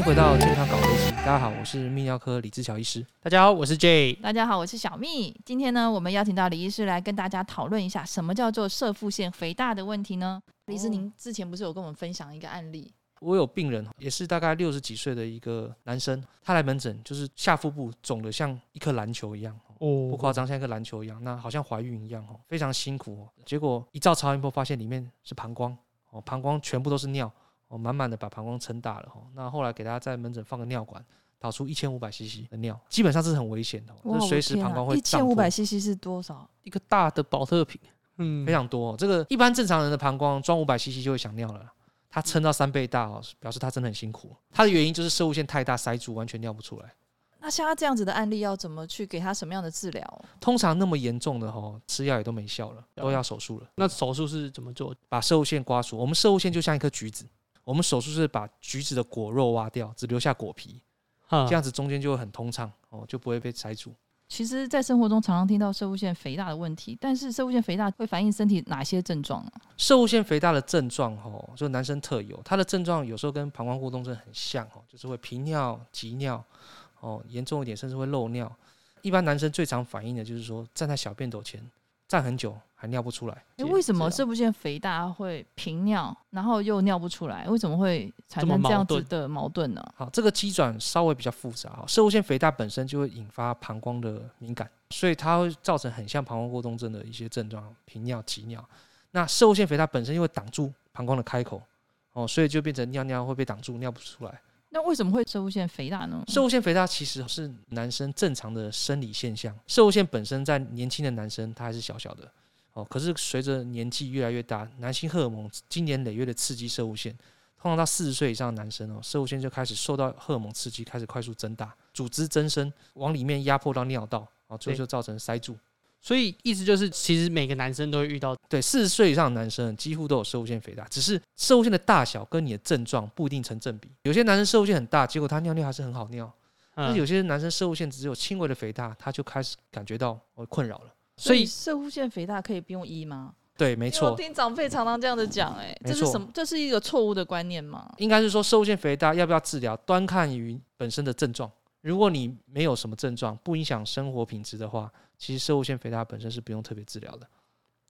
迎回到健康搞飞机。大家好，我是泌尿科李志乔医师。大家好，我是 J。大家好，我是小蜜。今天呢，我们邀请到李医师来跟大家讨论一下，什么叫做射腹腺肥大的问题呢？李医师，您之前不是有跟我们分享一个案例？我有病人，也是大概六十几岁的一个男生，他来门诊就是下腹部肿得像一颗篮球一样，哦，不夸张，像一颗篮球一样，那好像怀孕一样，哦，非常辛苦。结果一照超音波，发现里面是膀胱，哦，膀胱全部都是尿。哦，满满的把膀胱撑大了哈，那后来给大家在门诊放个尿管，导出一千五百 CC 的尿，基本上是很危险的，就随时膀胱会胀。一千五百 CC 是多少？一个大的保特瓶，嗯，非常多。这个一般正常人的膀胱装五百 CC 就会想尿了，他撑到三倍大哦，表示他真的很辛苦。他的原因就是射物线太大塞住，完全尿不出来。那像他这样子的案例，要怎么去给他什么样的治疗？通常那么严重的哈，吃药也都没效了，都要手术了。那手术是怎么做？把射物线刮除。我们射物线就像一颗橘子。我们手术是把橘子的果肉挖掉，只留下果皮，这样子中间就会很通畅哦，就不会被塞住。其实，在生活中常常听到射物腺肥大的问题，但是射物腺肥大会反映身体哪些症状呢？摄护腺肥大的症状哦，就男生特有，它的症状有时候跟膀胱过动症很像哦，就是会频尿、急尿哦，严重一点甚至会漏尿。一般男生最常反映的就是说，站在小便斗前站很久。还尿不出来，欸、为什么摄护腺肥大会频尿，然后又尿不出来？为什么会产生这样子的矛盾呢？好，这个机转稍微比较复杂哈。摄护腺肥大本身就会引发膀胱的敏感，所以它会造成很像膀胱过动症的一些症状，频尿、急尿。那摄护腺肥大本身又会挡住膀胱的开口，哦，所以就变成尿尿会被挡住，尿不出来。那为什么会摄护腺肥大呢？摄护腺肥大其实是男生正常的生理现象。摄护腺本身在年轻的男生，他还是小小的。哦，可是随着年纪越来越大，男性荷尔蒙经年累月的刺激摄护腺，通常到四十岁以上的男生哦，摄护腺就开始受到荷尔蒙刺激，开始快速增大，组织增生，往里面压迫到尿道，哦，最后就造成塞住。所以意思就是，其实每个男生都会遇到，对，四十岁以上的男生几乎都有摄护腺肥大，只是摄护腺的大小跟你的症状不一定成正比。有些男生摄护腺很大，结果他尿尿还是很好尿，那、嗯、有些男生摄护腺只有轻微的肥大，他就开始感觉到我困扰了。所以摄护腺肥大可以不用医吗？对，没错。我听长辈常常这样子讲，哎，这是什么？这是一个错误的观念吗？应该是说，摄护腺肥大要不要治疗，端看于本身的症状。如果你没有什么症状，不影响生活品质的话，其实摄护腺肥大本身是不用特别治疗的。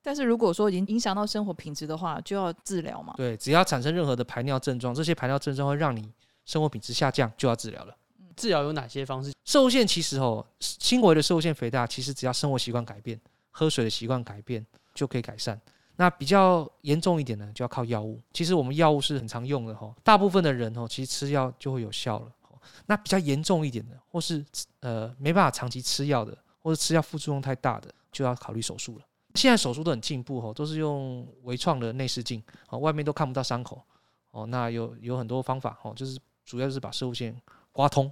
但是如果说已经影响到生活品质的话，就要治疗嘛？对，只要产生任何的排尿症状，这些排尿症状会让你生活品质下降，就要治疗了。治疗有哪些方式？摄护腺其实哦，轻微的摄护腺肥大，其实只要生活习惯改变。喝水的习惯改变就可以改善。那比较严重一点呢，就要靠药物。其实我们药物是很常用的哈，大部分的人哦，其实吃药就会有效了。那比较严重一点的，或是呃没办法长期吃药的，或者吃药副作用太大的，就要考虑手术了。现在手术都很进步哦，都是用微创的内视镜，哦，外面都看不到伤口哦。那有有很多方法哦，就是主要就是把射物线刮通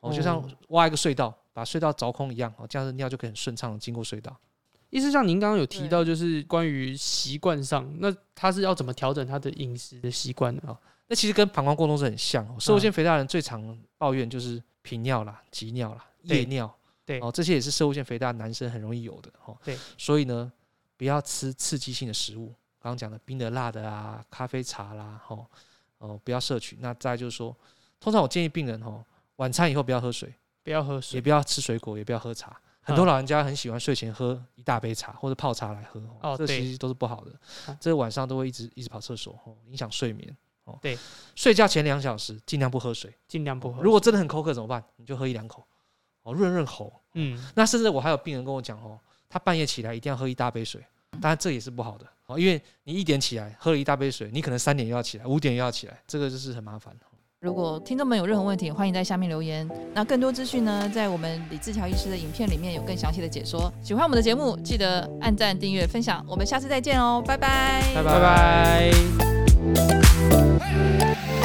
哦，就像挖一个隧道，把隧道凿空一样哦，这样子尿就可以很顺畅的经过隧道。意思像您刚刚有提到，就是关于习惯上，那他是要怎么调整他的饮食的习惯呢？啊，那其实跟膀胱过动是很像。摄护腺肥大人最常抱怨就是频尿啦、急尿啦、夜尿，对哦，这些也是摄护腺肥大男生很容易有的哦。对，所以呢，不要吃刺激性的食物，刚刚讲的冰的、辣的啊，咖啡、茶啦，哦哦，不要摄取。那再就是说，通常我建议病人哦，晚餐以后不要喝水，不要喝水，也不要吃水果，也不要喝茶。很多老人家很喜欢睡前喝一大杯茶或者泡茶来喝，哦，这其实都是不好的。这个晚上都会一直一直跑厕所，影响睡眠。哦，对，睡觉前两小时尽量不喝水，尽量不喝。如果真的很口渴怎么办？你就喝一两口，哦，润润喉。嗯，那甚至我还有病人跟我讲哦，他半夜起来一定要喝一大杯水，当然这也是不好的哦，因为你一点起来喝了一大杯水，你可能三点又要起来，五点又要起来，这个就是很麻烦。如果听众们有任何问题，欢迎在下面留言。那更多资讯呢，在我们李志乔医师的影片里面有更详细的解说。喜欢我们的节目，记得按赞、订阅、分享。我们下次再见哦，拜拜，拜拜拜。Hey!